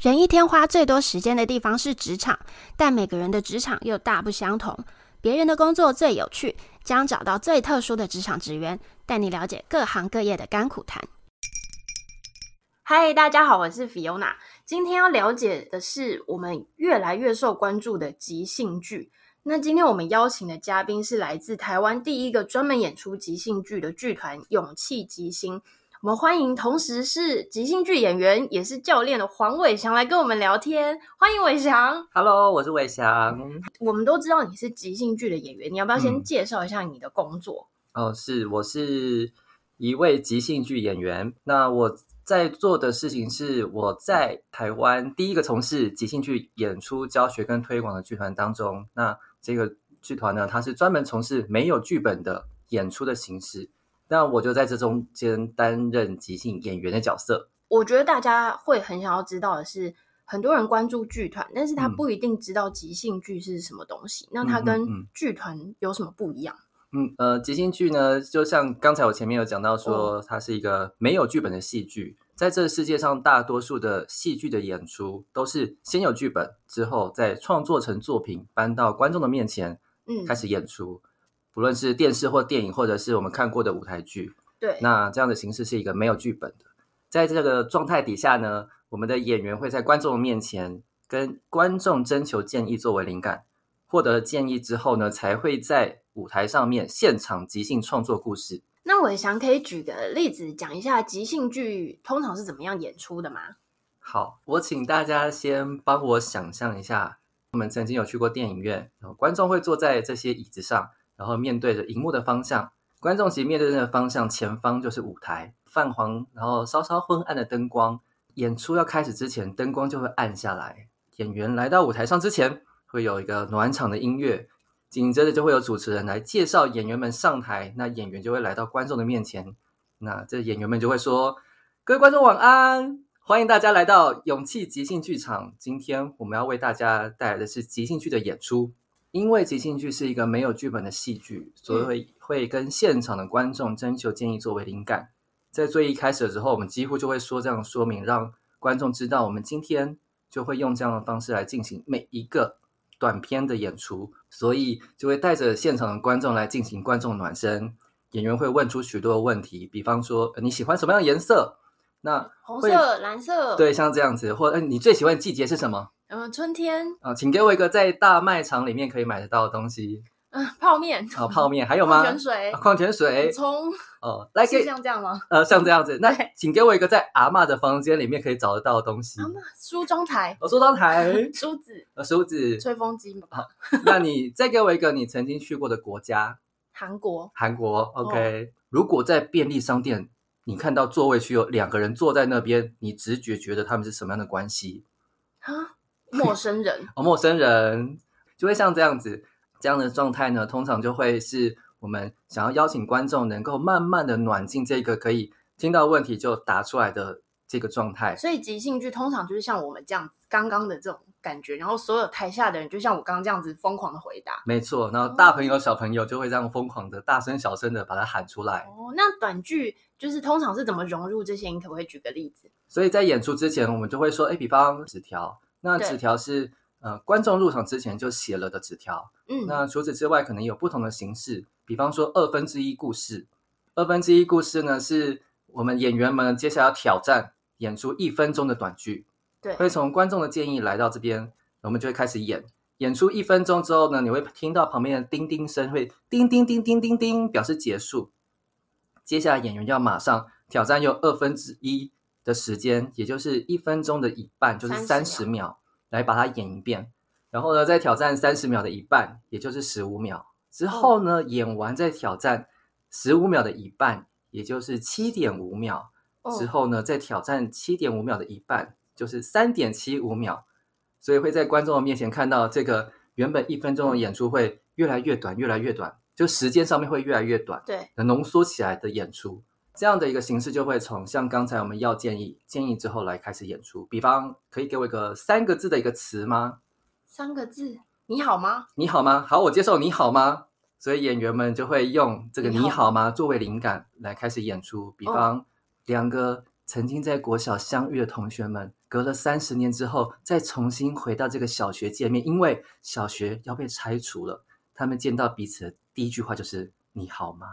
人一天花最多时间的地方是职场，但每个人的职场又大不相同。别人的工作最有趣，将找到最特殊的职场职员，带你了解各行各业的甘苦谈。嗨，大家好，我是 Fiona。今天要了解的是我们越来越受关注的即兴剧。那今天我们邀请的嘉宾是来自台湾第一个专门演出即兴剧的剧团——勇气即兴。我们欢迎同时是即兴剧演员也是教练的黄伟翔来跟我们聊天。欢迎伟翔。Hello，我是伟翔。我们都知道你是即兴剧的演员，你要不要先介绍一下你的工作？嗯、哦，是，我是一位即兴剧演员。那我在做的事情是，我在台湾第一个从事即兴剧演出教学跟推广的剧团当中。那这个剧团呢，它是专门从事没有剧本的演出的形式。那我就在这中间担任即兴演员的角色。我觉得大家会很想要知道的是，很多人关注剧团，但是他不一定知道即兴剧是什么东西。嗯、那它跟剧团有什么不一样？嗯呃，即兴剧呢，就像刚才我前面有讲到说，它是一个没有剧本的戏剧。哦、在这个世界上，大多数的戏剧的演出都是先有剧本，之后再创作成作品，搬到观众的面前，嗯，开始演出。无论是电视或电影，或者是我们看过的舞台剧，对，那这样的形式是一个没有剧本的。在这个状态底下呢，我们的演员会在观众面前跟观众征求建议作为灵感，获得了建议之后呢，才会在舞台上面现场即兴创作故事。那伟翔可以举个例子讲一下即兴剧通常是怎么样演出的吗？好，我请大家先帮我想象一下，我们曾经有去过电影院，然后观众会坐在这些椅子上。然后面对着荧幕的方向，观众席面对那个方向，前方就是舞台，泛黄，然后稍稍昏暗的灯光。演出要开始之前，灯光就会暗下来。演员来到舞台上之前，会有一个暖场的音乐，紧接着就会有主持人来介绍演员们上台。那演员就会来到观众的面前，那这演员们就会说：“各位观众晚安，欢迎大家来到勇气即兴剧场。今天我们要为大家带来的是即兴剧的演出。”因为即兴剧是一个没有剧本的戏剧，所以会会跟现场的观众征求建议作为灵感。在最一开始的时候，我们几乎就会说这样说明，让观众知道我们今天就会用这样的方式来进行每一个短片的演出，所以就会带着现场的观众来进行观众暖身。演员会问出许多的问题，比方说你喜欢什么样的颜色？那红色、蓝色，对，像这样子，或者你最喜欢的季节是什么？嗯，春天啊，请给我一个在大卖场里面可以买得到的东西。嗯，泡面。啊、哦，泡面还有吗？矿泉水。矿泉水。葱。哦，来给像这样吗？呃，像这样子。那请给我一个在阿嬷的房间里面可以找得到的东西。阿妈，梳妆台。哦，梳妆台。梳子。呃，梳子。吹风机。好，那你再给我一个你曾经去过的国家。韩国。韩国。OK、哦。如果在便利商店，你看到座位区有两个人坐在那边，你直觉觉得他们是什么样的关系？啊？陌生人哦，陌生人就会像这样子，这样的状态呢，通常就会是我们想要邀请观众能够慢慢的暖进这个可以听到问题就答出来的这个状态。所以即兴剧通常就是像我们这样刚刚的这种感觉，然后所有台下的人就像我刚刚这样子疯狂的回答。没错，然后大朋友小朋友就会这样疯狂的大声小声的把它喊出来。哦，那短剧就是通常是怎么融入这些？你可不可以举个例子？所以在演出之前，我们就会说，哎，比方纸条。那纸条是呃观众入场之前就写了的纸条，嗯，那除此之外可能有不同的形式，比方说二分之一故事，二分之一故事呢是我们演员们接下来要挑战演出一分钟的短剧，对，会从观众的建议来到这边，我们就会开始演，演出一分钟之后呢，你会听到旁边的叮叮声会叮叮叮叮叮叮表示结束，接下来演员要马上挑战用二分之一。的时间，也就是一分钟的一半，就是三十秒，来把它演一遍。然后呢，再挑战三十秒的一半，也就是十五秒。之后呢，演完再挑战十五秒的一半，也就是七点五秒。之后呢，再挑战七点五秒的一半，就是三点七五秒。所以会在观众的面前看到这个原本一分钟的演出会越来越短，越来越短，就时间上面会越来越短，对，浓缩起来的演出。这样的一个形式就会从像刚才我们要建议建议之后来开始演出。比方，可以给我一个三个字的一个词吗？三个字，你好吗？你好吗？好，我接受你好吗？所以演员们就会用这个你好吗作为灵感来开始演出。比方，两个曾经在国小相遇的同学们，隔了三十年之后，再重新回到这个小学见面，因为小学要被拆除了。他们见到彼此的第一句话就是“你好吗？”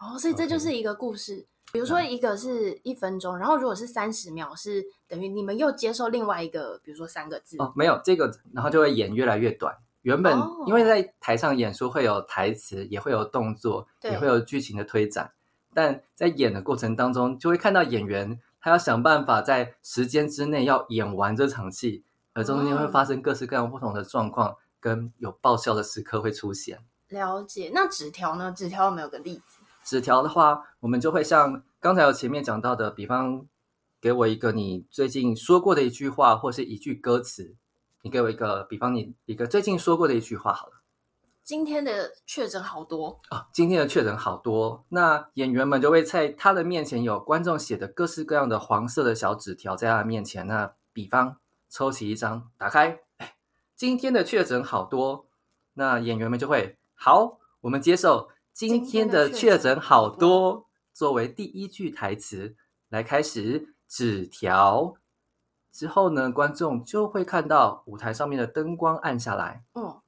哦，所以这就是一个故事。比如说，一个是一分钟，然后如果是三十秒，是等于你们又接受另外一个，比如说三个字。哦，没有这个，然后就会演越来越短。原本因为在台上演出会有台词，也会有动作，也会有剧情的推展，但在演的过程当中，就会看到演员他要想办法在时间之内要演完这场戏，而中间会发生各式各样不同的状况，跟有爆笑的时刻会出现。了解。那纸条呢？纸条有没有个例子？纸条的话，我们就会像刚才有前面讲到的，比方给我一个你最近说过的一句话，或是一句歌词。你给我一个，比方你一个最近说过的一句话好了。今天的确诊好多哦，今天的确诊好多。那演员们就会在他的面前有观众写的各式各样的黄色的小纸条在他的面前。那比方抽起一张，打开，哎，今天的确诊好多。那演员们就会好，我们接受今天的确诊好多作为第一句台词来开始纸条。之后呢，观众就会看到舞台上面的灯光暗下来，嗯，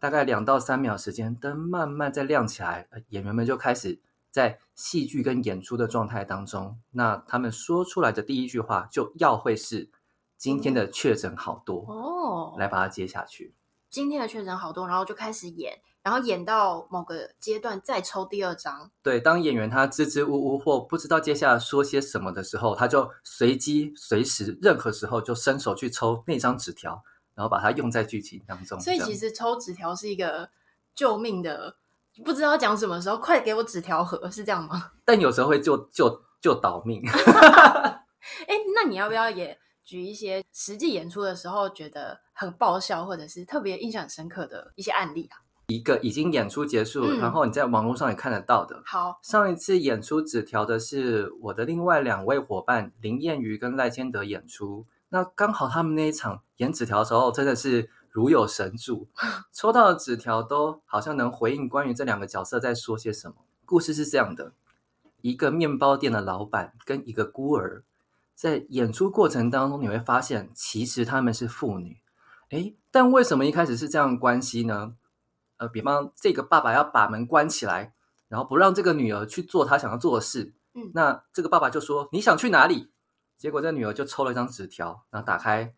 大概两到三秒时间，灯慢慢再亮起来，演员们就开始在戏剧跟演出的状态当中。那他们说出来的第一句话就要会是今天的确诊好多哦，来把它接下去。今天的确诊好多，然后就开始演。然后演到某个阶段再抽第二张。对，当演员他支支吾吾或不知道接下来说些什么的时候，他就随机随时任何时候就伸手去抽那张纸条，然后把它用在剧情当中。所以其实抽纸条是一个救命的，不知道讲什么时候，快给我纸条盒，是这样吗？但有时候会救救救倒命。哎，那你要不要也举一些实际演出的时候觉得很爆笑，或者是特别印象深刻的一些案例啊？一个已经演出结束，嗯，然后你在网络上也看得到的。好，上一次演出纸条的是我的另外两位伙伴林燕瑜跟赖千德演出。那刚好他们那一场演纸条的时候，真的是如有神助，抽到的纸条都好像能回应关于这两个角色在说些什么。故事是这样的：一个面包店的老板跟一个孤儿，在演出过程当中，你会发现其实他们是父女。诶，但为什么一开始是这样关系呢？呃，比方这个爸爸要把门关起来，然后不让这个女儿去做她想要做的事。嗯，那这个爸爸就说：“你想去哪里？”结果这女儿就抽了一张纸条，然后打开，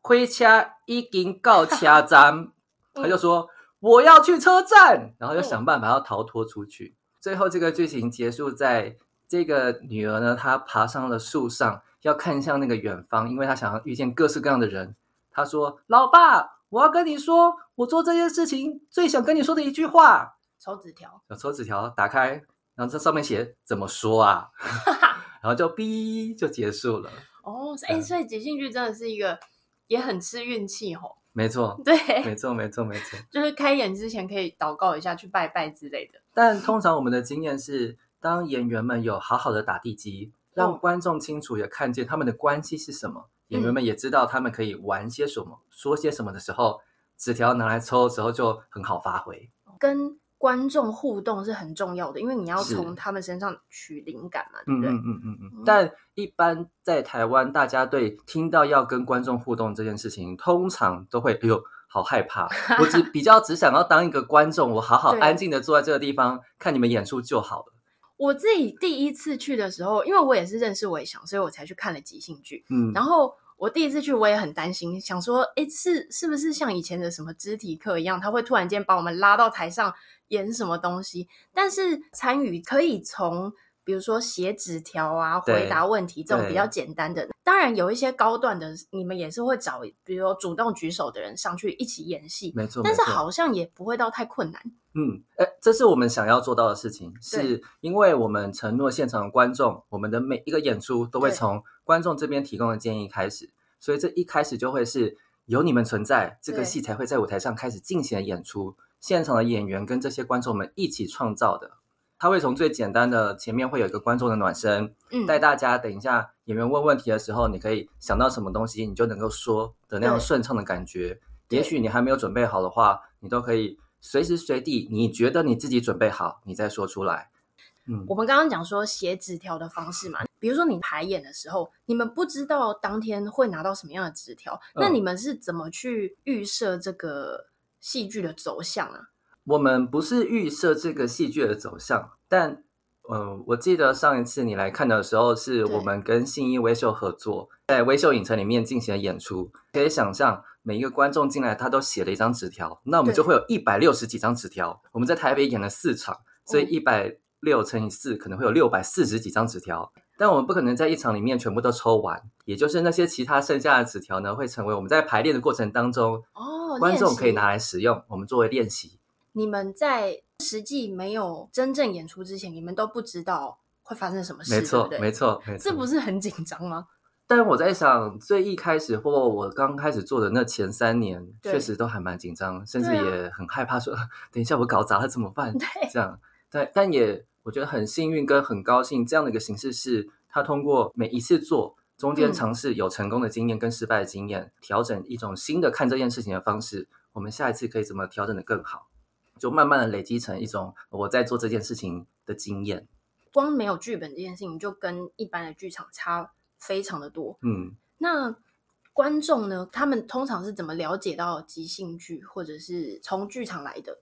回家已经到车站，他就说：“我要去车站。”然后就想办法要逃脱出去。最后这个剧情结束在这个女儿呢，她爬上了树上，要看向那个远方，因为他想要遇见各式各样的人。他说：“老爸。”我要跟你说，我做这件事情最想跟你说的一句话。抽纸条，抽纸条，打开，然后这上面写怎么说啊？然后就哔就结束了。哦，哎、欸，所以即兴剧真的是一个也很吃运气吼。没错，对，没错，没错，没错。就是开演之前可以祷告一下，去拜拜之类的。但通常我们的经验是，当演员们有好好的打地基，让观众清楚也看见他们的关系是什么。演员们也知道他们可以玩些什么、嗯、说些什么的时候，纸条拿来抽的时候就很好发挥。跟观众互动是很重要的，因为你要从他们身上取灵感嘛，对不对？嗯嗯嗯嗯，嗯。但一般在台湾，大家对听到要跟观众互动这件事情，通常都会哎呦，好害怕。我只比较只想要当一个观众，我好好安静的坐在这个地方看你们演出就好了。我自己第一次去的时候，因为我也是认识韦翔，所以我才去看了即兴剧。嗯，然后我第一次去，我也很担心，想说，哎，是是不是像以前的什么肢体课一样，他会突然间把我们拉到台上演什么东西？但是参与可以从。比如说写纸条啊，回答问题这种比较简单的，当然有一些高段的，你们也是会找，比如说主动举手的人上去一起演戏，没错。但是好像也不会到太困难。嗯，哎，这是我们想要做到的事情，是因为我们承诺现场的观众，我们的每一个演出都会从观众这边提供的建议开始，所以这一开始就会是有你们存在，这个戏才会在舞台上开始进行的演出，现场的演员跟这些观众们一起创造的。他会从最简单的前面会有一个观众的暖身，嗯，带大家等一下演员问问题的时候，你可以想到什么东西，你就能够说的那样顺畅的感觉。也许你还没有准备好的话，你都可以随时随地，你觉得你自己准备好，你再说出来。嗯，我们刚刚讲说写纸条的方式嘛，比如说你排演的时候，你们不知道当天会拿到什么样的纸条，嗯、那你们是怎么去预设这个戏剧的走向啊？我们不是预设这个戏剧的走向，但。嗯，我记得上一次你来看的时候，是我们跟信义微秀合作，在微秀影城里面进行了演出。可以想象，每一个观众进来，他都写了一张纸条，那我们就会有一百六十几张纸条。我们在台北演了四场，所以一百六乘以四，可能会有六百四十几张纸条。但我们不可能在一场里面全部都抽完，也就是那些其他剩下的纸条呢，会成为我们在排练的过程当中，哦，观众可以拿来使用，我们作为练习。你们在实际没有真正演出之前，你们都不知道会发生什么事，没错，对对？没错，没错，这不是很紧张吗？但我在想，最一开始或我刚开始做的那前三年，确实都还蛮紧张，甚至也很害怕说，说、啊、等一下我搞砸了 怎么办？对，这样，对，但也我觉得很幸运跟很高兴，这样的一个形式是，他通过每一次做中间尝试有成功的经验跟失败的经验，嗯、调整一种新的看这件事情的方式，我们下一次可以怎么调整的更好？就慢慢的累积成一种我在做这件事情的经验。光没有剧本这件事情，就跟一般的剧场差非常的多。嗯，那观众呢？他们通常是怎么了解到即兴剧，或者是从剧场来的？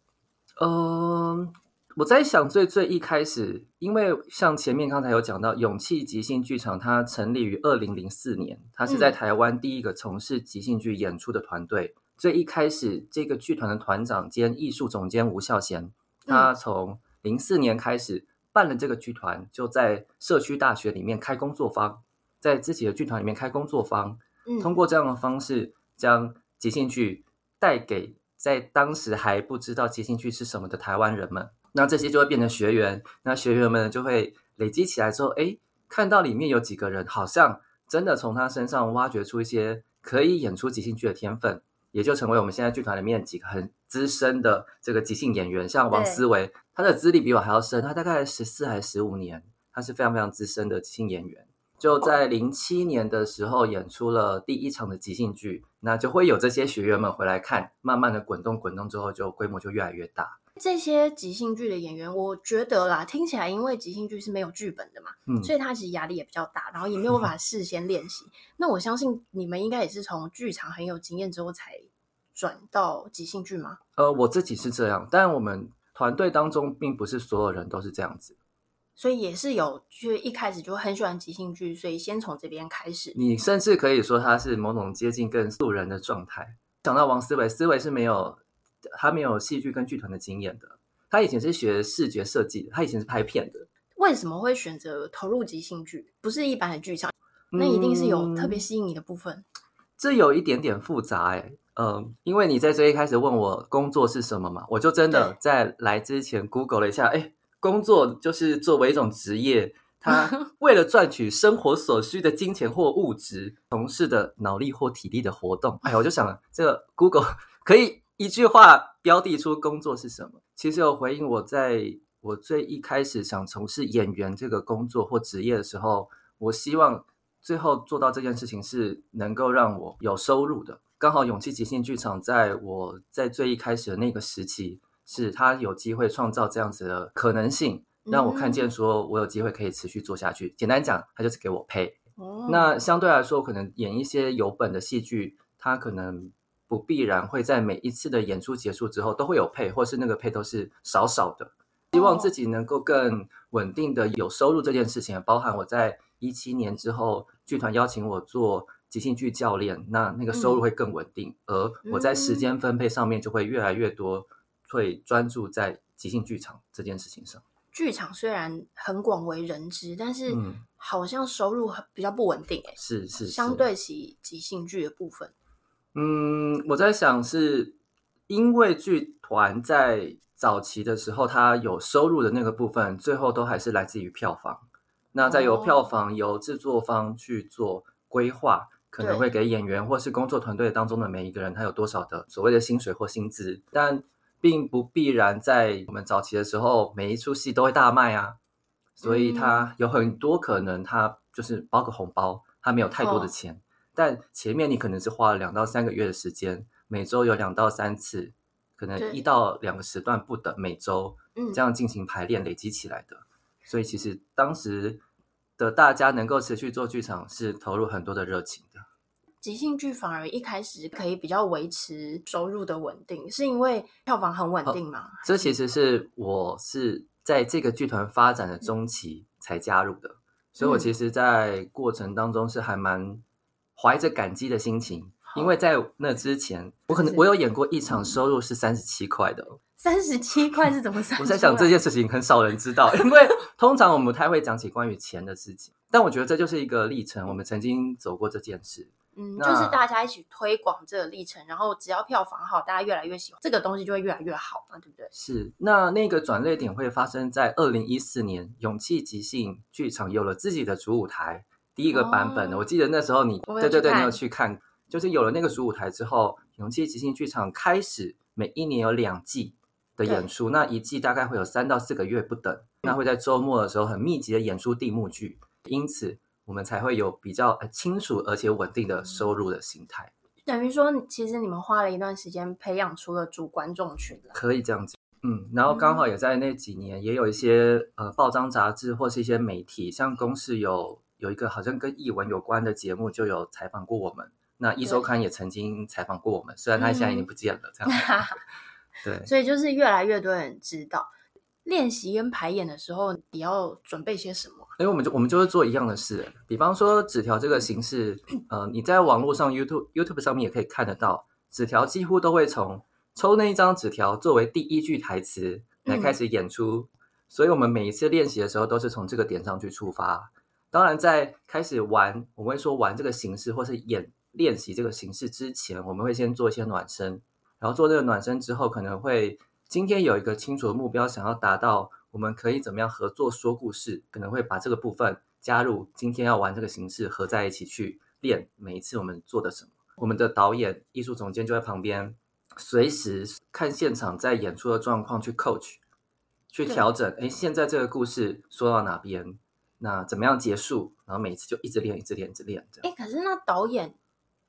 嗯、呃，我在想最最一开始，因为像前面刚才有讲到，勇气即兴剧场，它成立于二零零四年，它是在台湾第一个从事即兴剧演出的团队。嗯最一开始，这个剧团的团长兼艺术总监吴孝贤，他从零四年开始办了这个剧团，就在社区大学里面开工作坊，在自己的剧团里面开工作坊，通过这样的方式将即兴剧带给在当时还不知道即兴剧是什么的台湾人们，那这些就会变成学员，那学员们就会累积起来之后，哎，看到里面有几个人好像真的从他身上挖掘出一些可以演出即兴剧的天分。也就成为我们现在剧团里面几个很资深的这个即兴演员，像王思维，他的资历比我还要深，他大概十四还是十五年，他是非常非常资深的即兴演员。就在零七年的时候演出了第一场的即兴剧，那就会有这些学员们回来看，慢慢的滚动滚动之后，就规模就越来越大。这些即兴剧的演员，我觉得啦，听起来因为即兴剧是没有剧本的嘛，嗯，所以他其实压力也比较大，然后也没有办法事先练习。嗯、那我相信你们应该也是从剧场很有经验之后才转到即兴剧吗？呃，我自己是这样，但我们团队当中并不是所有人都是这样子，所以也是有，就是一开始就很喜欢即兴剧，所以先从这边开始。你甚至可以说他是某种接近更素人的状态。讲到王思维，思维是没有。他没有戏剧跟剧团的经验的，他以前是学视觉设计的，他以前是拍片的。为什么会选择投入即兴剧？不是一般的剧场，那一定是有特别吸引你的部分。嗯，这有一点点复杂哎，嗯，因为你在最一开始问我工作是什么嘛，我就真的在来之前 Google 了一下，哎，工作就是作为一种职业，他 为了赚取生活所需的金钱或物质，从事的脑力或体力的活动。哎，我就想了，这个 Google 可以。一句话标的出工作是什么？其实有回应我在我最一开始想从事演员这个工作或职业的时候，我希望最后做到这件事情是能够让我有收入的。刚好勇气即兴剧场在我在最一开始的那个时期，是他有机会创造这样子的可能性，让我看见说我有机会可以持续做下去。简单讲，他就是给我配。那相对来说，可能演一些有本的戏剧，他可能。不必然会在每一次的演出结束之后都会有配，或是那个配都是少少的。希望自己能够更稳定的有收入这件事情，包含我在一七年之后，剧团邀请我做即兴剧教练，那那个收入会更稳定，嗯、而我在时间分配上面就会越来越多，会专注在即兴剧场这件事情上。剧场虽然很广为人知，但是好像收入比较不稳定，是是，是相对起即兴剧的部分。嗯，我在想是，因为剧团在早期的时候，它有收入的那个部分，最后都还是来自于票房。那再由票房由制作方去做规划，可能会给演员或是工作团队当中的每一个人，他有多少的所谓的薪水或薪资，但并不必然在我们早期的时候，每一出戏都会大卖啊。所以它有很多可能，它就是包个红包，它没有太多的钱。但前面你可能是花了两到三个月的时间，每周有两到三次，可能一到两个时段不等，每周这样进行排练累积起来的。所以其实当时的大家能够持续做剧场，是投入很多的热情的。即兴剧反而一开始可以比较维持收入的稳定，是因为票房很稳定吗？哦，这其实是我是在这个剧团发展的中期才加入的，嗯，所以我其实，在过程当中是还蛮怀着感激的心情，因为在那之前，我可能我有演过一场，收入是三十七块的。三十七块是怎么算？我在想这件事情很少人知道，因为通常我们不太会讲起关于钱的事情，但我觉得这就是一个历程，我们曾经走过这件事。嗯，就是大家一起推广这个历程，然后只要票房好，大家越来越喜欢这个东西，就会越来越好嘛，对不对？是。那那个转捩点会发生在二零一四年，勇气即兴剧场有了自己的主舞台，第一个版本的。哦、我记得那时候你对对对，你有去看，就是有了那个主舞台之后，永气即兴剧场开始每一年有两季的演出，那一季大概会有三到四个月不等，那会在周末的时候很密集的演出定幕剧，因此。我们才会有比较清楚而且稳定的收入的形态。等于说，其实你们花了一段时间培养出了主观众群，可以这样子。嗯，然后刚好也在那几年，也有一些、嗯、呃报章杂志或是一些媒体，像公视有有一个好像跟译文有关的节目，就有采访过我们。那一周刊也曾经采访过我们，虽然他现在已经不见了，嗯、这样。对，所以就是越来越多人知道。练习跟排演的时候，你要准备些什么？因为我们就我们就是做一样的事，比方说纸条这个形式，呃，你在网络上 YouTube YouTube 上面也可以看得到，纸条几乎都会从抽那一张纸条作为第一句台词来开始演出，嗯、所以我们每一次练习的时候都是从这个点上去出发。当然，在开始玩，我们会说玩这个形式或是演练习这个形式之前，我们会先做一些暖身，然后做这个暖身之后，可能会。今天有一个清楚的目标，想要达到，我们可以怎么样合作说故事？可能会把这个部分加入。今天要玩这个形式，合在一起去练。每一次我们做的什么？我们的导演、艺术总监就在旁边，随时看现场在演出的状况去 coach，去调整。哎，现在这个故事说到哪边？那怎么样结束？然后每次就一直练，一直练，一直练。这样。哎，可是那导演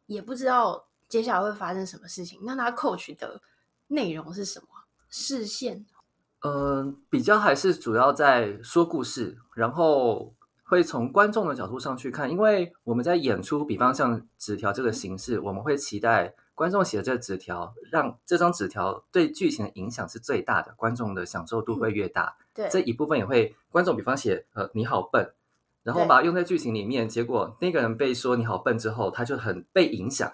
也不知道接下来会发生什么事情，那他 coach 的内容是什么？视线，嗯、呃，比较还是主要在说故事，然后会从观众的角度上去看，因为我们在演出，比方像纸条这个形式，我们会期待观众写的这个纸条，让这张纸条对剧情的影响是最大的，观众的享受度会越大。嗯、对，这一部分也会观众，比方写呃你好笨，然后把它用在剧情里面，结果那个人被说你好笨之后，他就很被影响，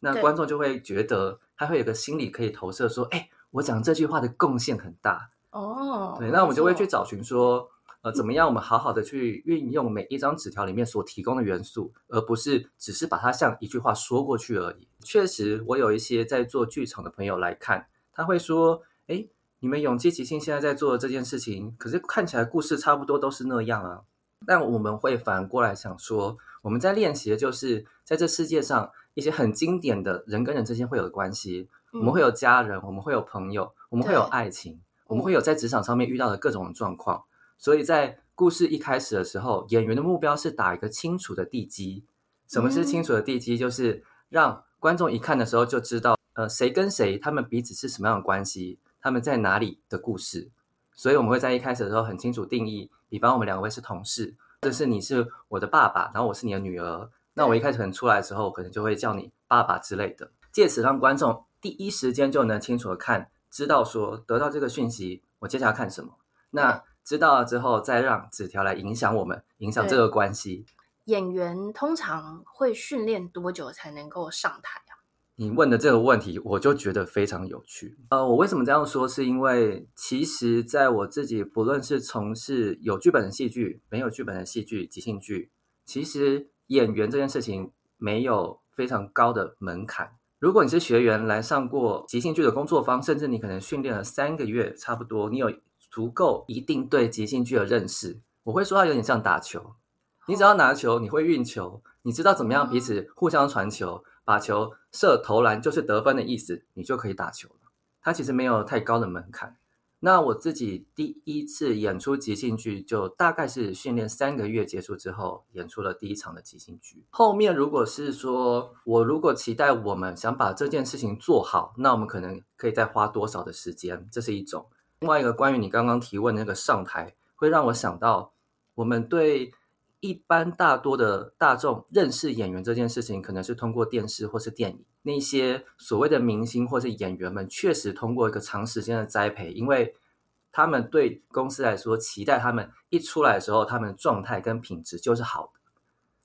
那观众就会觉得他会有个心理可以投射说，哎。我讲这句话的贡献很大。哦，oh, 对，那我们就会去找寻说，呃，怎么样我们好好的去运用每一张纸条里面所提供的元素，而不是只是把它像一句话说过去而已。确实，我有一些在做剧场的朋友来看，他会说，哎，你们勇气即兴现在在做的这件事情，可是看起来故事差不多都是那样啊。但我们会反过来想说，我们在练习的就是在这世界上一些很经典的人跟人之间会有的关系。我们会有家人，我们会有朋友，我们会有爱情，我们会有在职场上面遇到的各种状况。所以在故事一开始的时候，演员的目标是打一个清楚的地基。什么是清楚的地基？就是让观众一看的时候就知道，呃，谁跟谁，他们彼此是什么样的关系，他们在哪里的故事。所以我们会在一开始的时候很清楚定义。比方我们两位是同事，这是你是我的爸爸，然后我是你的女儿。那我一开始可能出来的时候，可能就会叫你爸爸之类的，借此让观众。第一时间就能清楚的看，知道说得到这个讯息，我接下来看什么。那知道了之后，再让纸条来影响我们，影响这个关系。演员通常会训练多久才能够上台啊？你问的这个问题，我就觉得非常有趣。呃，我为什么这样说？是因为其实在我自己，不论是从事有剧本的戏剧，没有剧本的戏剧、即兴剧，其实演员这件事情没有非常高的门槛。如果你是学员来上过即兴剧的工作坊，甚至你可能训练了三个月，差不多，你有足够一定对即兴剧的认识，我会说它有点像打球。你只要拿球，你会运球，你知道怎么样彼此互相传球，把球射投篮就是得分的意思，你就可以打球了。它其实没有太高的门槛。那我自己第一次演出即兴剧，就大概是训练三个月结束之后，演出了第一场的即兴剧。后面如果是说我如果期待我们想把这件事情做好，那我们可能可以再花多少的时间，这是一种。另外一个关于你刚刚提问的那个上台，会让我想到，我们对一般大多的大众认识演员这件事情，可能是通过电视或是电影。那些所谓的明星或是演员们，确实通过一个长时间的栽培，因为他们对公司来说，期待他们一出来的时候，他们的状态跟品质就是好的，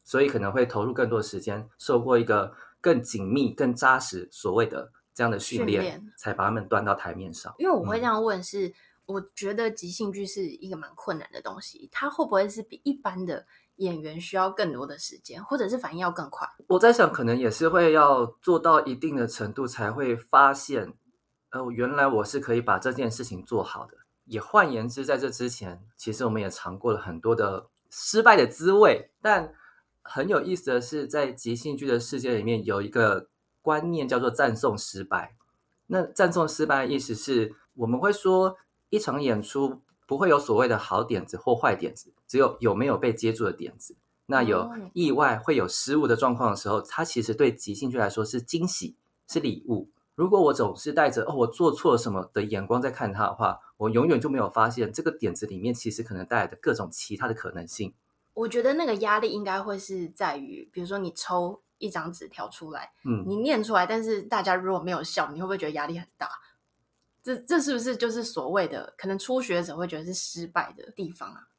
所以可能会投入更多的时间，受过一个更紧密、更扎实所谓的这样的训练，才把他们端到台面上。因为我会这样问是，是、嗯、我觉得即兴剧是一个蛮困难的东西，它会不会是比一般的？演员需要更多的时间，或者是反应要更快。我在想，可能也是会要做到一定的程度，才会发现，呃，原来我是可以把这件事情做好的。也换言之，在这之前，其实我们也尝过了很多的失败的滋味。但很有意思的是，在即兴剧的世界里面，有一个观念叫做赞颂失败。那赞颂失败的意思是，我们会说一场演出。不会有所谓的好点子或坏点子，只有有没有被接住的点子。那有意外会有失误的状况的时候，它其实对即兴剧来说是惊喜，是礼物。如果我总是带着“哦，我做错了什么”的眼光在看它的话，我永远就没有发现这个点子里面其实可能带来的各种其他的可能性。我觉得那个压力应该会是在于，比如说你抽一张纸条出来，嗯，你念出来，但是大家如果没有笑，你会不会觉得压力很大？这这是不是就是所谓的可能初学者会觉得是失败的地方啊？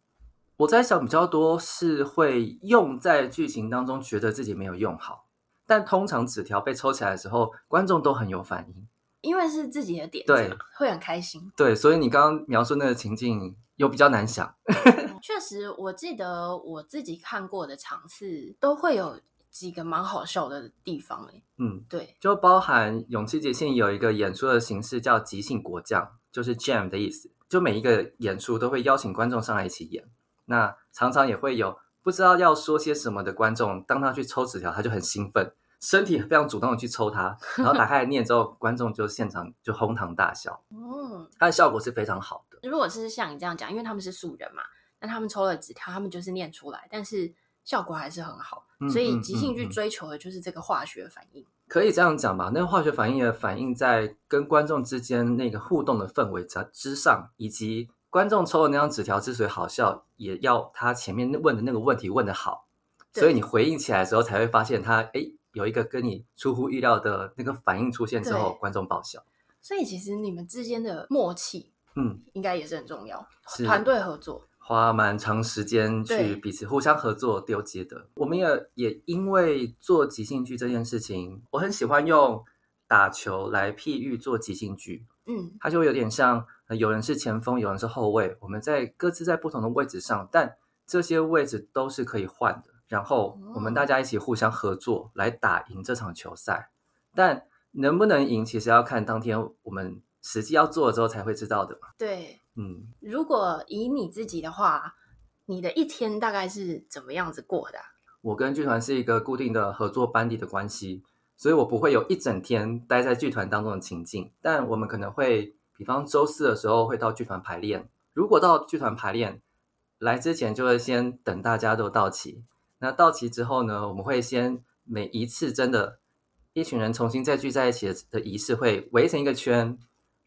我在想比较多是会用在剧情当中，觉得自己没有用好。但通常纸条被抽起来的时候，观众都很有反应，因为是自己的点子，对，会很开心。对，所以你刚刚描述那个情境又比较难想。确实，我记得我自己看过的场次都会有。几个蛮好笑的地方哎，嗯，对，就包含勇气即兴有一个演出的形式叫即兴果酱，就是 jam 的意思。就每一个演出都会邀请观众上来一起演，那常常也会有不知道要说些什么的观众，当他去抽纸条，他就很兴奋，身体非常主动的去抽它，然后打开来念之后，观众就现场就哄堂大笑。嗯，它的效果是非常好的。如果是像你这样讲，因为他们是素人嘛，那他们抽了纸条，他们就是念出来，但是。效果还是很好，所以即兴去追求的就是这个化学反应。可以这样讲吧？那个化学反应的反应在跟观众之间那个互动的氛围之之上，以及观众抽的那张纸条之所以好笑，也要他前面问的那个问题问的好，所以你回应起来的时候才会发现他哎有一个跟你出乎意料的那个反应出现之后，观众爆笑。所以其实你们之间的默契，嗯，应该也是很重要，团队合作。花蛮长时间去彼此互相合作丢接的。我们也也因为做即兴剧这件事情，我很喜欢用打球来譬喻做即兴剧。嗯，它就有点像有人是前锋，有人是后卫，我们在各自在不同的位置上，但这些位置都是可以换的。然后我们大家一起互相合作来打赢这场球赛。但能不能赢，其实要看当天我们实际要做了之后才会知道的嘛。对。嗯，如果以你自己的话，你的一天大概是怎么样子过的啊？我跟剧团是一个固定的合作班底的关系，所以我不会有一整天待在剧团当中的情境。但我们可能会，比方周四的时候会到剧团排练。如果到剧团排练，来之前就会先等大家都到齐。那到齐之后呢，我们会先每一次真的，一群人重新再聚在一起的仪式会围成一个圈。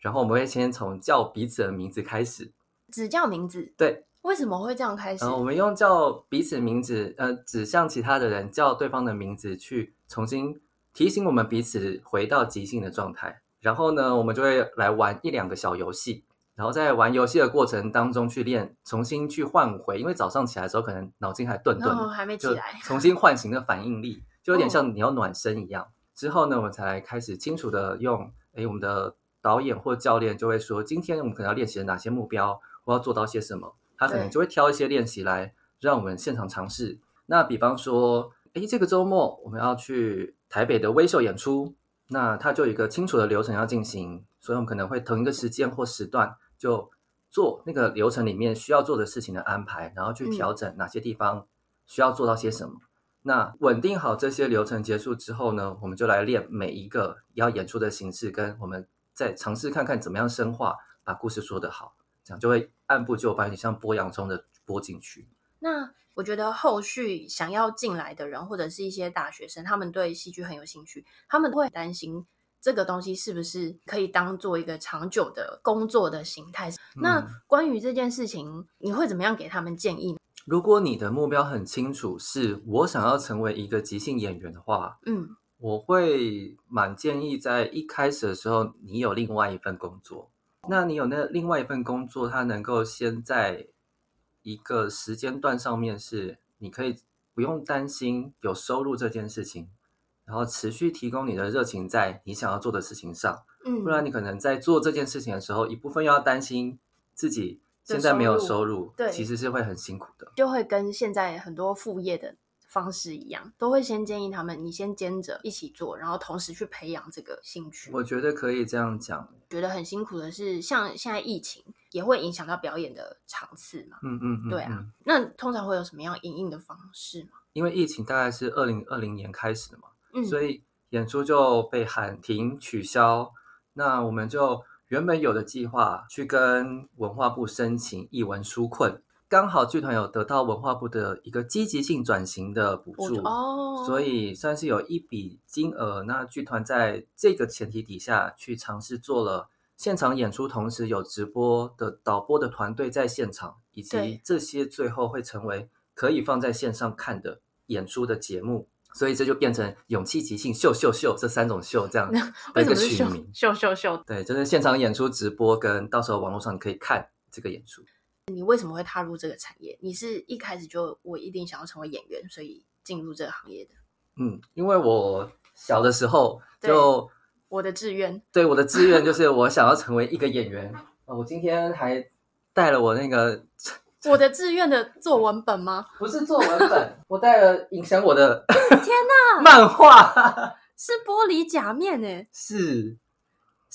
然后我们会先从叫彼此的名字开始，只叫名字。对，为什么会这样开始？呃，我们用叫彼此名字，呃，指向其他的人叫对方的名字，去重新提醒我们彼此回到即兴的状态。然后呢，我们就会来玩一两个小游戏，然后在玩游戏的过程当中去练，重新去换回。因为早上起来的时候可能脑筋还顿顿，哦，还没起来，重新唤醒的反应力，就有点像你要暖身一样。哦。之后呢，我们才来开始清楚的用，诶，我们的。导演或教练就会说：“今天我们可能要练习哪些目标，我要做到些什么？”他可能就会挑一些练习来让我们现场尝试。那比方说，诶，这个周末我们要去台北的微秀演出，那他就有一个清楚的流程要进行，所以我们可能会同一个时间或时段就做那个流程里面需要做的事情的安排，然后去调整哪些地方需要做到些什么。嗯、那稳定好这些流程结束之后呢，我们就来练每一个要演出的形式跟我们。再尝试看看怎么样深化，把故事说得好，这样就会按部就班，你像剥洋葱的剥进去。那我觉得后续想要进来的人，或者是一些大学生，他们对戏剧很有兴趣，他们会担心这个东西是不是可以当做一个长久的工作的形态？嗯、那关于这件事情，你会怎么样给他们建议呢？如果你的目标很清楚，是我想要成为一个即兴演员的话，嗯，我会蛮建议在一开始的时候，你有另外一份工作。那你有那另外一份工作，它能够先在一个时间段上面是，你可以不用担心有收入这件事情，然后持续提供你的热情在你想要做的事情上。嗯，不然你可能在做这件事情的时候，一部分又要担心自己现在没有收入，对，其实是会很辛苦的，就会跟现在很多副业的。方式一样，都会先建议他们，你先兼着一起做，然后同时去培养这个兴趣。我觉得可以这样讲。觉得很辛苦的是，像现在疫情也会影响到表演的场次嘛。嗯嗯，嗯，对啊。那通常会有什么样营运的方式吗？因为疫情大概是二零二零年开始的嘛，嗯，所以演出就被喊停取消。那我们就原本有的计划去跟文化部申请艺文纾困。刚好剧团有得到文化部的一个积极性转型的补助哦，所以算是有一笔金额。那剧团在这个前提底下去尝试做了现场演出，同时有直播的导播的团队在现场，以及这些最后会成为可以放在线上看的演出的节目。所以这就变成勇气即兴秀秀秀这三种秀这样的 一个取名秀秀秀。对，就是现场演出直播跟到时候网络上你可以看这个演出。你为什么会踏入这个产业？你是一开始就我一定想要成为演员，所以进入这个行业的？嗯，因为我小的时候就我的志愿，对我的志愿就是我想要成为一个演员。我今天还带了我那个 我的志愿的作文本吗？不是作文本，我带了影响我的天哪 漫画是玻璃假面诶，是。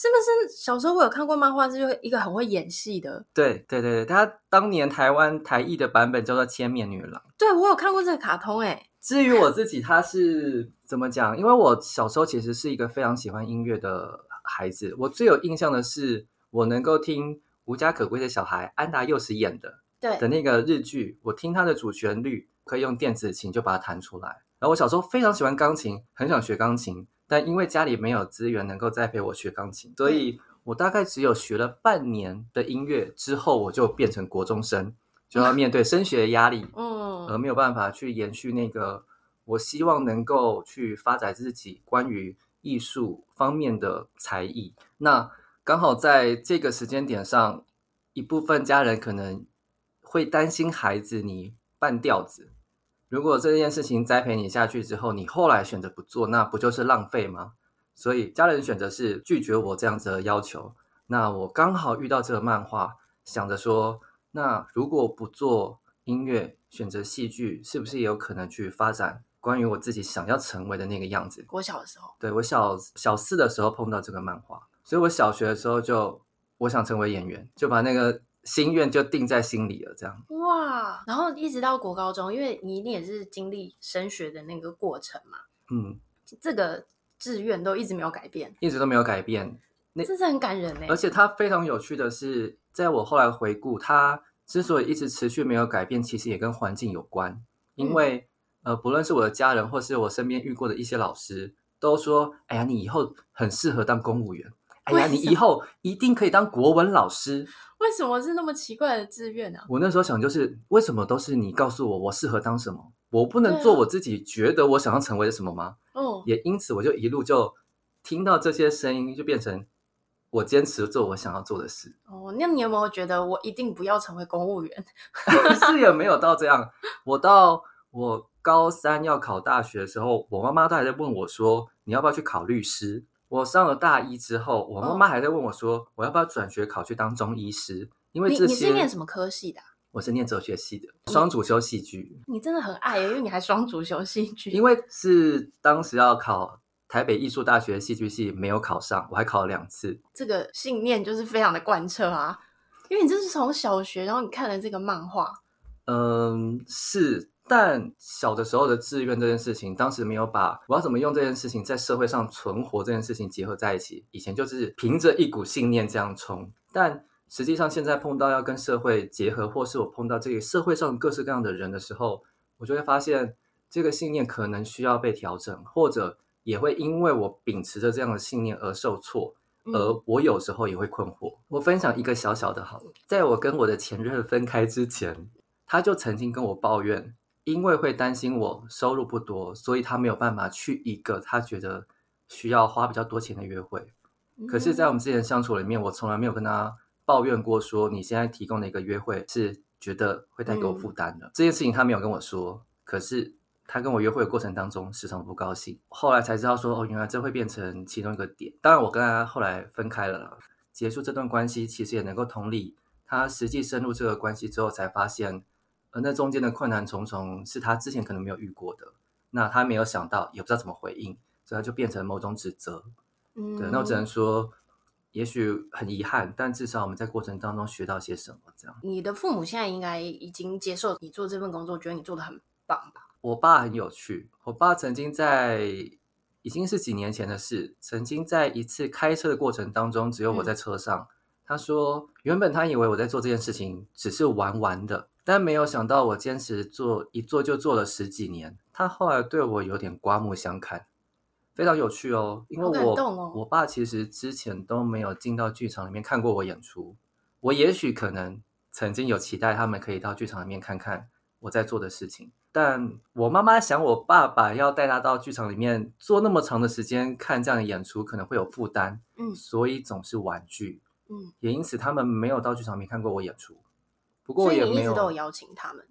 是不是小时候我有看过漫画，是就一个很会演戏的？对对对对，他当年台湾台译的版本叫做《千面女郎》。对，我有看过这个卡通诶。至于我自己，他是怎么讲？因为我小时候其实是一个非常喜欢音乐的孩子。我最有印象的是，我能够听《无家可归的小孩》安达祐实演的对的那个日剧，我听他的主旋律，可以用电子琴就把它弹出来。然后我小时候非常喜欢钢琴，很想学钢琴。但因为家里没有资源能够再陪我学钢琴，所以我大概只有学了半年的音乐之后，我就变成国中生，就要面对升学的压力，嗯，而没有办法去延续那个我希望能够去发展自己关于艺术方面的才艺。那刚好在这个时间点上，一部分家人可能会担心孩子你半吊子。如果这件事情栽培你下去之后，你后来选择不做，那不就是浪费吗？所以家人选择是拒绝我这样子的要求。那我刚好遇到这个漫画，想着说，那如果不做音乐，选择戏剧，是不是也有可能去发展关于我自己想要成为的那个样子？我小的时候，对，我小小四的时候碰到这个漫画，所以我小学的时候就我想成为演员，就把那个。心愿就定在心里了，这样哇。然后一直到国高中，因为你一定也是经历升学的那个过程嘛，嗯，这个志愿都一直没有改变，一直都没有改变。那这是很感人呢。而且它非常有趣的是，在我后来回顾，它之所以一直持续没有改变，其实也跟环境有关。因为、嗯、呃，不论是我的家人，或是我身边遇过的一些老师，都说：“哎呀，你以后很适合当公务员。哎呀，你以后一定可以当国文老师。”为什么是那么奇怪的志愿呢？啊？我那时候想，就是为什么都是你告诉我我适合当什么，我不能做我自己觉得我想要成为的什么吗？哦，也因此我就一路就听到这些声音，就变成我坚持做我想要做的事。哦，那你有没有觉得我一定不要成为公务员？是也没有到这样。我到我高三要考大学的时候，我妈妈都还在问我说，你要不要去考律师？我上了大一之后，我妈妈还在问我说：“我要不要转学考去当中医师？”因为这些你，你是念什么科系的啊？我是念哲学系的，双主修戏剧。你真的很爱，因为你还双主修戏剧。因为是当时要考台北艺术大学戏剧系，没有考上，我还考了两次。这个信念就是非常的贯彻啊，因为你这是从小学，然后你看了这个漫画。嗯，是。但小的时候的志愿这件事情，当时没有把我要怎么用这件事情在社会上存活这件事情结合在一起。以前就是凭着一股信念这样冲，但实际上现在碰到要跟社会结合，或是我碰到这个社会上各式各样的人的时候，我就会发现这个信念可能需要被调整，或者也会因为我秉持着这样的信念而受挫，而我有时候也会困惑。我分享一个小小的好了，在我跟我的前任分开之前，他就曾经跟我抱怨，因为会担心我收入不多，所以他没有办法去一个他觉得需要花比较多钱的约会。可是，在我们之前相处里面，我从来没有跟他抱怨过，说你现在提供的一个约会是觉得会带给我负担的。嗯、这件事情他没有跟我说，可是他跟我约会的过程当中时常不高兴。后来才知道说，哦，原来这会变成其中一个点。当然，我跟他后来分开了，结束这段关系，其实也能够同理他实际深入这个关系之后，才发现，呃，那中间的困难重重是他之前可能没有遇过的。那他没有想到，也不知道怎么回应，所以他就变成某种指责。嗯，对，那我只能说，也许很遗憾，但至少我们在过程当中学到些什么。这样，你的父母现在应该已经接受你做这份工作，觉得你做的很棒吧？我爸很有趣，我爸曾经在已经是几年前的事，曾经在一次开车的过程当中，只有我在车上。嗯、他说，原本他以为我在做这件事情只是玩玩的，但没有想到我坚持做，一做就做了十几年。他后来对我有点刮目相看。非常有趣哦，因为我、哦、我爸其实之前都没有进到剧场里面看过我演出。我也许可能曾经有期待他们可以到剧场里面看看我在做的事情，但我妈妈想我爸爸要带他到剧场里面做那么长的时间看这样的演出可能会有负担，嗯，所以总是婉拒，嗯，也因此他们没有到剧场里面看过我演出。不过也没有，所以你一直都有邀请他们。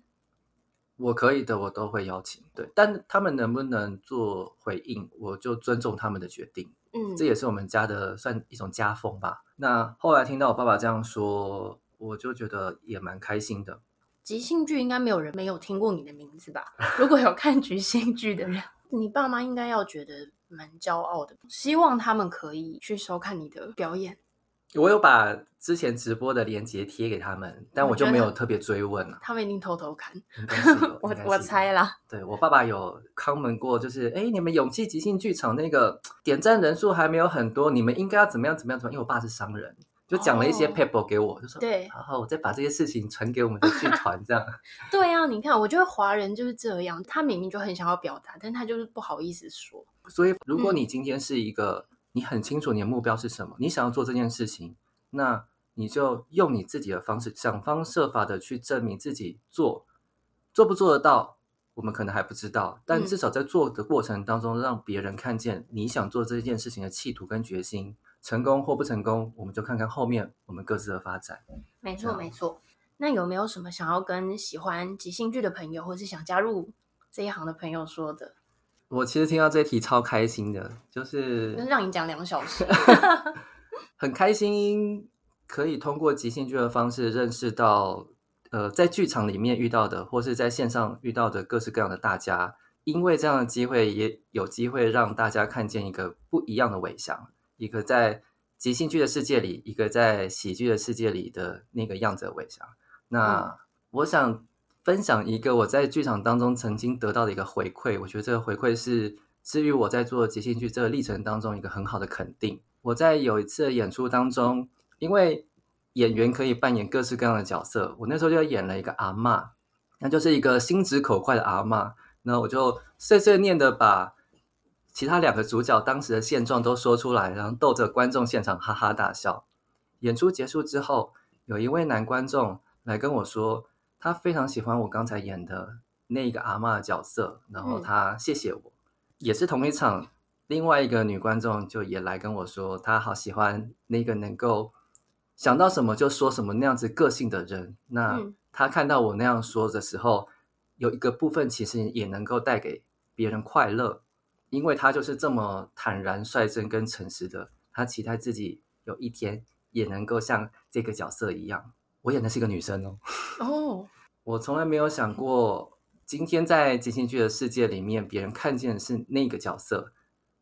我可以的，我都会邀请。对，但他们能不能做回应，我就尊重他们的决定。嗯，这也是我们家的算一种家风吧。那后来听到我爸爸这样说，我就觉得也蛮开心的。即兴剧应该没有人没有听过你的名字吧？如果有看即兴剧的人，你爸妈应该要觉得蛮骄傲的。希望他们可以去收看你的表演。我有把之前直播的链接贴给他们，但我就没有特别追问了。他们一定偷偷看，我我猜啦。对，我爸爸有 comment 过，就是哎，你们勇气即兴剧场那个点赞人数还没有很多，你们应该要怎么样怎么样怎么样？因为我爸是商人，就讲了一些 paper 给我，哦、就说对，然后我再把这些事情传给我们的剧团，这样。对啊，你看，我觉得华人就是这样，他明明就很想要表达，但他就是不好意思说。所以，如果你今天是一个。嗯你很清楚你的目标是什么，你想要做这件事情，那你就用你自己的方式，想方设法的去证明自己做，做不做得到，我们可能还不知道，但至少在做的过程当中，让别人看见你想做这件事情的企图跟决心，成功或不成功，我们就看看后面我们各自的发展。没错，没错。那有没有什么想要跟喜欢即兴剧的朋友，或是想加入这一行的朋友说的？我其实听到这题超开心的，就是让你讲两小时，很开心可以通过即兴剧的方式认识到，呃，在剧场里面遇到的，或是在线上遇到的各式各样的大家，因为这样的机会，也有机会让大家看见一个不一样的伟翔，一个在即兴剧的世界里，一个在喜剧的世界里的那个样子的伟翔。那、嗯、我想。分享一个我在剧场当中曾经得到的一个回馈，我觉得这个回馈是至于我在做即兴剧这个历程当中一个很好的肯定。我在有一次的演出当中，因为演员可以扮演各式各样的角色，我那时候就演了一个阿嬷，那就是一个心直口快的阿嬷。那我就碎碎念的把其他两个主角当时的现状都说出来，然后逗着观众现场哈哈大笑。演出结束之后，有一位男观众来跟我说。他非常喜欢我刚才演的那个阿嬷的角色，然后他谢谢我。嗯、也是同一场，另外一个女观众就也来跟我说，她好喜欢那个能够想到什么就说什么那样子个性的人。那她看到我那样说的时候，有一个部分其实也能够带给别人快乐，因为她就是这么坦然率真跟诚实的。她期待自己有一天也能够像这个角色一样。我演的是一个女生哦。哦，我从来没有想过，今天在即兴剧的世界里面，别人看见的是那个角色，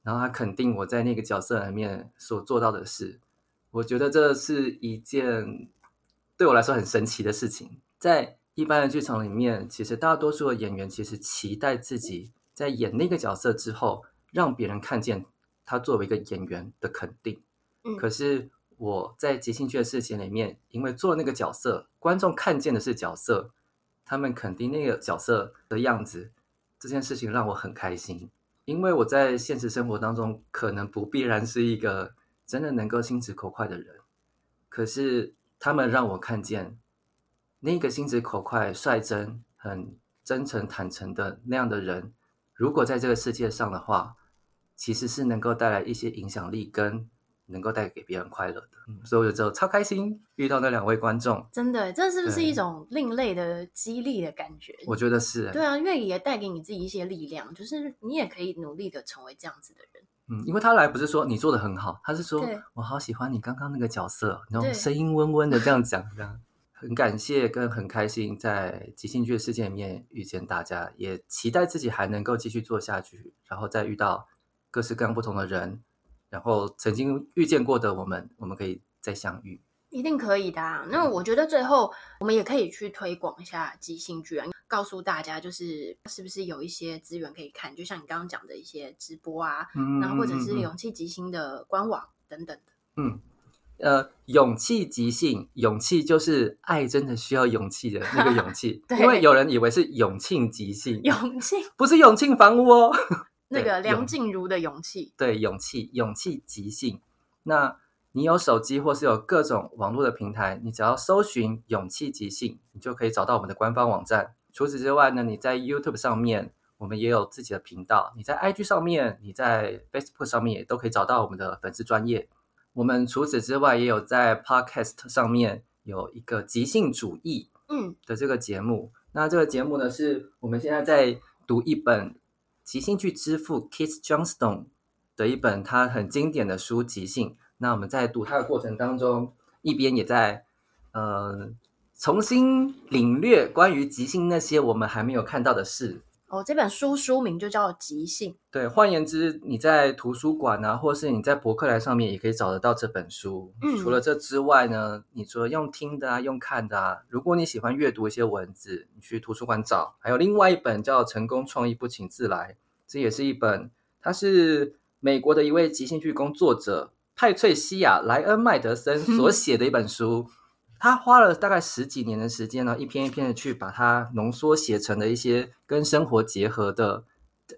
然后他肯定我在那个角色里面所做到的事。我觉得这是一件对我来说很神奇的事情。在一般的剧场里面，其实大多数的演员其实期待自己在演那个角色之后，让别人看见他作为一个演员的肯定。嗯，可是。我在即兴剧的事情里面，因为做那个角色，观众看见的是角色，他们肯定那个角色的样子，这件事情让我很开心。因为我在现实生活当中可能不必然是一个真的能够心直口快的人，可是他们让我看见那个心直口快、率真、很真诚、坦诚的那样的人，如果在这个世界上的话，其实是能够带来一些影响力跟。能够带给别人快乐的，嗯、所以我就超开心遇到那两位观众。真的，这是不是一种另类的激励的感觉？我觉得是。对啊，因为也带给你自己一些力量，就是你也可以努力的成为这样子的人。嗯，因为他来不是说你做的很好，他是说我好喜欢你刚刚那个角色，那种声音温温的这样讲，这样很感谢跟很开心在即兴剧的世界里面遇见大家，也期待自己还能够继续做下去，然后再遇到各式各样不同的人。然后曾经遇见过的我们，我们可以再相遇，一定可以的啊。那我觉得最后我们也可以去推广一下即兴剧啊，告诉大家就是是不是有一些资源可以看，就像你刚刚讲的一些直播啊，嗯，然后或者是勇气即兴的官网等等的。嗯，呃，勇气即兴，勇气就是爱真的需要勇气的那个勇气，对，因为有人以为是永庆即兴，永庆不是永庆房屋哦。那个梁静茹的勇气，对，勇气，勇气即兴。那你有手机或是有各种网络的平台，你只要搜寻“勇气即兴”，你就可以找到我们的官方网站。除此之外呢，你在 YouTube 上面，我们也有自己的频道；你在 IG 上面，你在 Facebook 上面也都可以找到我们的粉丝专业。我们除此之外，也有在 Podcast 上面有一个即兴主义，嗯的这个节目。嗯、那这个节目呢，是我们现在在读一本。即兴去支付 Kiss Johnstone 的一本他很经典的书《即兴》，那我们在读它的过程当中，一边也在呃重新领略关于即兴那些我们还没有看到的事。哦，这本书书名就叫《即兴》。对，换言之，你在图书馆啊，或是你在博客来上面也可以找得到这本书。嗯，除了这之外呢，你除了用听的啊，用看的啊，如果你喜欢阅读一些文字，你去图书馆找。还有另外一本叫《成功创意不请自来》，这也是一本，它是美国的一位即兴剧工作者派翠西亚·莱恩麦德森所 写的一本书。嗯他花了大概十几年的时间呢，一篇一篇的去把它浓缩写成了一些跟生活结合的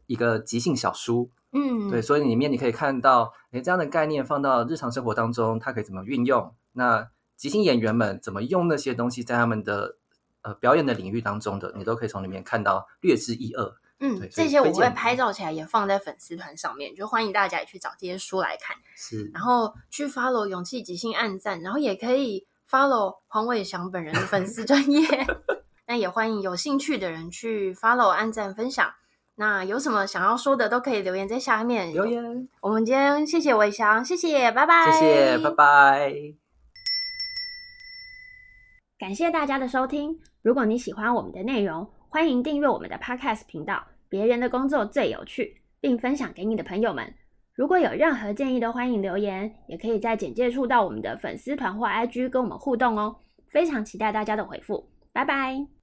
一个即兴小书。嗯，对，所以里面你可以看到，诶，这样的概念放到日常生活当中，它可以怎么运用？那即兴演员们怎么用那些东西在他们的呃表演的领域当中的，你都可以从里面看到略知一二。嗯，这些我会拍照起来也放在粉丝团上面，就欢迎大家也去找这些书来看。是，然后去 follow 勇气即兴暗赞，然后也可以。Follow 黄伟翔本人的粉丝专业，那也欢迎有兴趣的人去 follow、按赞、分享。那有什么想要说的，都可以留言在下面留言。我们今天谢谢伟翔，谢谢，拜拜，谢谢，拜拜。感谢大家的收听。如果你喜欢我们的内容，欢迎订阅我们的 Podcast 频道。别人的工作最有趣，并分享给你的朋友们。如果有任何建议，都欢迎留言，也可以在简介处到我们的粉丝团或 IG 跟我们互动哦。非常期待大家的回复，拜拜。